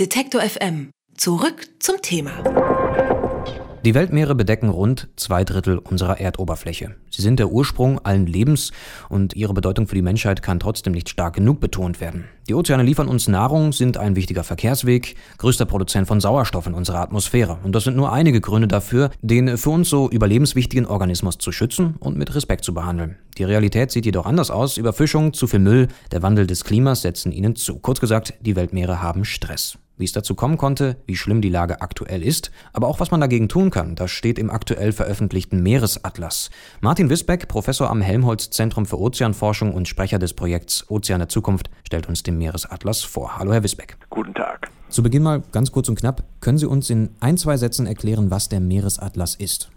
Detektor FM. Zurück zum Thema. Die Weltmeere bedecken rund zwei Drittel unserer Erdoberfläche. Sie sind der Ursprung allen Lebens und ihre Bedeutung für die Menschheit kann trotzdem nicht stark genug betont werden. Die Ozeane liefern uns Nahrung, sind ein wichtiger Verkehrsweg, größter Produzent von Sauerstoff in unserer Atmosphäre. Und das sind nur einige Gründe dafür, den für uns so überlebenswichtigen Organismus zu schützen und mit Respekt zu behandeln. Die Realität sieht jedoch anders aus. Überfischung, zu viel Müll, der Wandel des Klimas setzen ihnen zu. Kurz gesagt, die Weltmeere haben Stress. Wie es dazu kommen konnte, wie schlimm die Lage aktuell ist, aber auch was man dagegen tun kann, das steht im aktuell veröffentlichten Meeresatlas. Martin Wisbeck, Professor am Helmholtz Zentrum für Ozeanforschung und Sprecher des Projekts Ozean der Zukunft, stellt uns den Meeresatlas vor. Hallo, Herr Wisbeck. Guten Tag. Zu Beginn mal ganz kurz und knapp, können Sie uns in ein, zwei Sätzen erklären, was der Meeresatlas ist?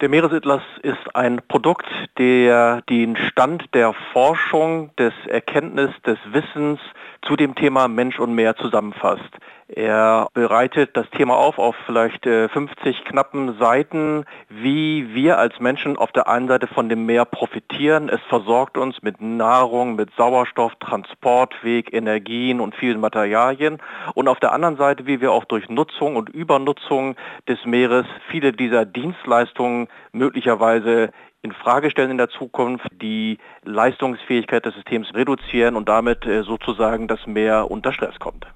Der Meeresatlas ist ein Produkt, der den Stand der Forschung, des Erkenntnis, des Wissens zu dem Thema Mensch und Meer zusammenfasst. Er bereitet das Thema auf auf vielleicht 50 äh, knappen Seiten, wie wir als Menschen auf der einen Seite von dem Meer profitieren. Es versorgt uns mit Nahrung, mit Sauerstoff, Transportweg, Energien und vielen Materialien. Und auf der anderen Seite, wie wir auch durch Nutzung und Übernutzung des Meeres viele dieser Dienstleistungen möglicherweise in Frage stellen in der Zukunft, die Leistungsfähigkeit des Systems reduzieren und damit äh, sozusagen das Meer unter Stress kommt.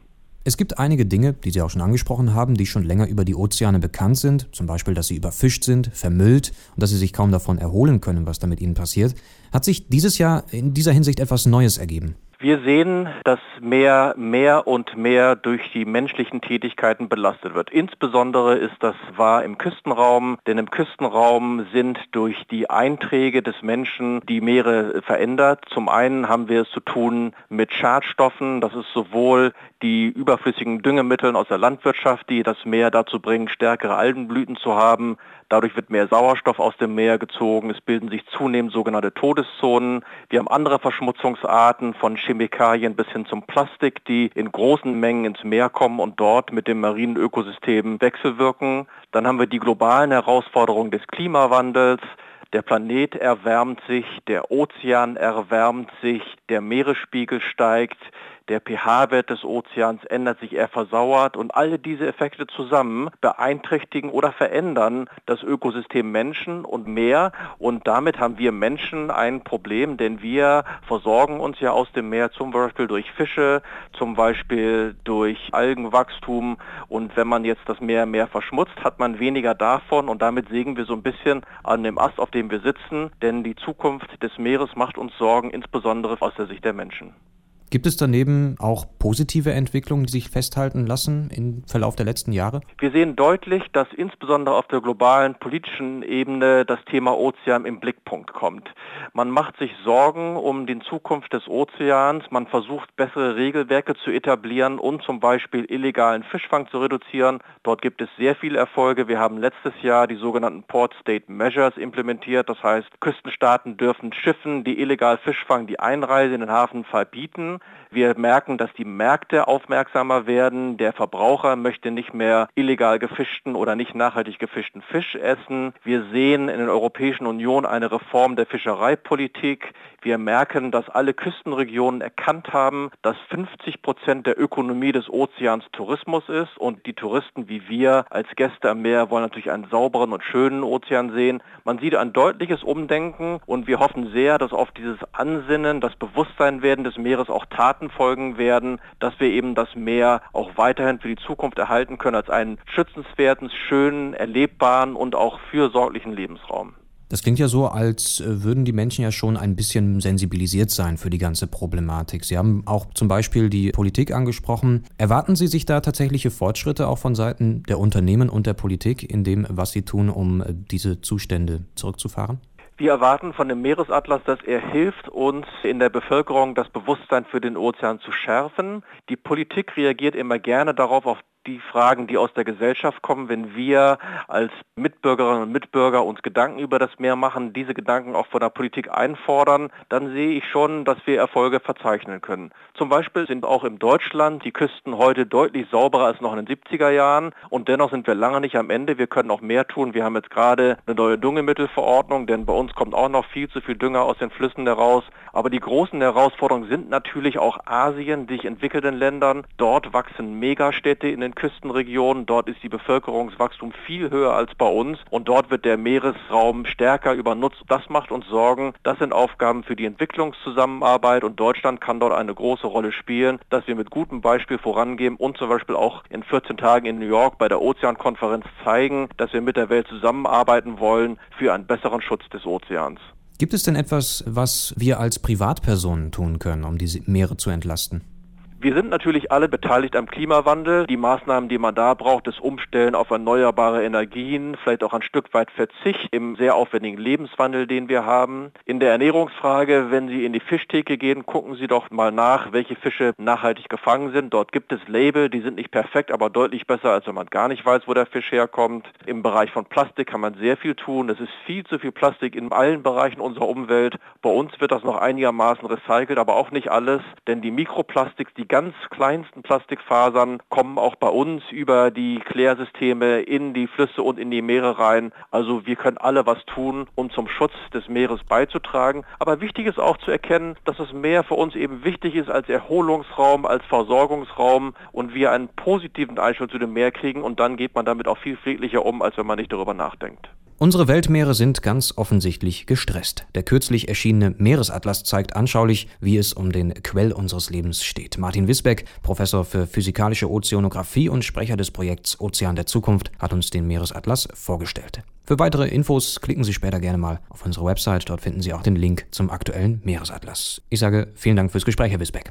Es gibt einige Dinge, die Sie auch schon angesprochen haben, die schon länger über die Ozeane bekannt sind, zum Beispiel, dass sie überfischt sind, vermüllt und dass sie sich kaum davon erholen können, was da mit ihnen passiert. Hat sich dieses Jahr in dieser Hinsicht etwas Neues ergeben? Wir sehen, dass Meer mehr und mehr durch die menschlichen Tätigkeiten belastet wird. Insbesondere ist das wahr im Küstenraum, denn im Küstenraum sind durch die Einträge des Menschen die Meere verändert. Zum einen haben wir es zu tun mit Schadstoffen, das ist sowohl die überflüssigen Düngemittel aus der Landwirtschaft, die das Meer dazu bringen, stärkere Algenblüten zu haben. Dadurch wird mehr Sauerstoff aus dem Meer gezogen. Es bilden sich zunehmend sogenannte Todeszonen. Wir haben andere Verschmutzungsarten von Chemikalien bis hin zum Plastik, die in großen Mengen ins Meer kommen und dort mit dem marinen Ökosystem wechselwirken. Dann haben wir die globalen Herausforderungen des Klimawandels. Der Planet erwärmt sich, der Ozean erwärmt sich, der Meeresspiegel steigt, der pH-Wert des Ozeans ändert sich, er versauert und alle diese Effekte zusammen beeinträchtigen oder verändern das Ökosystem Menschen und Meer. Und damit haben wir Menschen ein Problem, denn wir versorgen uns ja aus dem Meer zum Beispiel durch Fische, zum Beispiel durch Algenwachstum. Und wenn man jetzt das Meer mehr verschmutzt, hat man weniger davon. Und damit sägen wir so ein bisschen an dem Ast, auf dem wir sitzen, denn die Zukunft des Meeres macht uns Sorgen, insbesondere aus der Sicht der Menschen. Gibt es daneben auch positive Entwicklungen, die sich festhalten lassen im Verlauf der letzten Jahre? Wir sehen deutlich, dass insbesondere auf der globalen politischen Ebene das Thema Ozean im Blickpunkt kommt. Man macht sich Sorgen um die Zukunft des Ozeans, man versucht bessere Regelwerke zu etablieren und zum Beispiel illegalen Fischfang zu reduzieren. Dort gibt es sehr viele Erfolge. Wir haben letztes Jahr die sogenannten Port State Measures implementiert. Das heißt, Küstenstaaten dürfen Schiffen, die illegal Fisch fangen, die Einreise in den Hafen verbieten. Wir merken, dass die Märkte aufmerksamer werden. Der Verbraucher möchte nicht mehr illegal gefischten oder nicht nachhaltig gefischten Fisch essen. Wir sehen in der Europäischen Union eine Reform der Fischereipolitik. Wir merken, dass alle Küstenregionen erkannt haben, dass 50 Prozent der Ökonomie des Ozeans Tourismus ist und die Touristen wie wir als Gäste am Meer wollen natürlich einen sauberen und schönen Ozean sehen. Man sieht ein deutliches Umdenken und wir hoffen sehr, dass auf dieses Ansinnen, das Bewusstsein werden des Meeres auch Taten folgen werden, dass wir eben das Meer auch weiterhin für die Zukunft erhalten können als einen schützenswerten, schönen, erlebbaren und auch fürsorglichen Lebensraum. Das klingt ja so, als äh, würden die Menschen ja schon ein bisschen sensibilisiert sein für die ganze Problematik. Sie haben auch zum Beispiel die Politik angesprochen. Erwarten Sie sich da tatsächliche Fortschritte auch von Seiten der Unternehmen und der Politik in dem, was sie tun, um äh, diese Zustände zurückzufahren? Wir erwarten von dem Meeresatlas, dass er hilft, uns in der Bevölkerung das Bewusstsein für den Ozean zu schärfen. Die Politik reagiert immer gerne darauf, auf die Fragen, die aus der Gesellschaft kommen, wenn wir als Mitbürgerinnen und Mitbürger uns Gedanken über das Meer machen, diese Gedanken auch von der Politik einfordern, dann sehe ich schon, dass wir Erfolge verzeichnen können. Zum Beispiel sind auch in Deutschland die Küsten heute deutlich sauberer als noch in den 70er Jahren und dennoch sind wir lange nicht am Ende. Wir können auch mehr tun. Wir haben jetzt gerade eine neue Düngemittelverordnung, denn bei uns kommt auch noch viel zu viel Dünger aus den Flüssen heraus. Aber die großen Herausforderungen sind natürlich auch Asien, die sich entwickelnden Ländern. Dort wachsen Megastädte in den Küstenregionen. Dort ist die Bevölkerungswachstum viel höher als bei uns und dort wird der Meeresraum stärker übernutzt. Das macht uns Sorgen. Das sind Aufgaben für die Entwicklungszusammenarbeit und Deutschland kann dort eine große Rolle spielen, dass wir mit gutem Beispiel vorangehen und zum Beispiel auch in 14 Tagen in New York bei der Ozeankonferenz zeigen, dass wir mit der Welt zusammenarbeiten wollen für einen besseren Schutz des Ozeans. Gibt es denn etwas, was wir als Privatpersonen tun können, um diese Meere zu entlasten? Wir sind natürlich alle beteiligt am Klimawandel. Die Maßnahmen, die man da braucht, das Umstellen auf erneuerbare Energien, vielleicht auch ein Stück weit Verzicht im sehr aufwendigen Lebenswandel, den wir haben. In der Ernährungsfrage, wenn Sie in die Fischtheke gehen, gucken Sie doch mal nach, welche Fische nachhaltig gefangen sind. Dort gibt es Label, die sind nicht perfekt, aber deutlich besser, als wenn man gar nicht weiß, wo der Fisch herkommt. Im Bereich von Plastik kann man sehr viel tun. Es ist viel zu viel Plastik in allen Bereichen unserer Umwelt. Bei uns wird das noch einigermaßen recycelt, aber auch nicht alles, denn die Mikroplastiks, die ganz kleinsten Plastikfasern kommen auch bei uns über die Klärsysteme in die Flüsse und in die Meere rein. Also wir können alle was tun, um zum Schutz des Meeres beizutragen. Aber wichtig ist auch zu erkennen, dass das Meer für uns eben wichtig ist als Erholungsraum, als Versorgungsraum und wir einen positiven Einstellung zu dem Meer kriegen und dann geht man damit auch viel friedlicher um, als wenn man nicht darüber nachdenkt. Unsere Weltmeere sind ganz offensichtlich gestresst. Der kürzlich erschienene Meeresatlas zeigt anschaulich, wie es um den Quell unseres Lebens steht. Martin Wisbeck, Professor für physikalische Ozeanographie und Sprecher des Projekts Ozean der Zukunft, hat uns den Meeresatlas vorgestellt. Für weitere Infos klicken Sie später gerne mal auf unsere Website. Dort finden Sie auch den Link zum aktuellen Meeresatlas. Ich sage vielen Dank fürs Gespräch, Herr Wisbeck.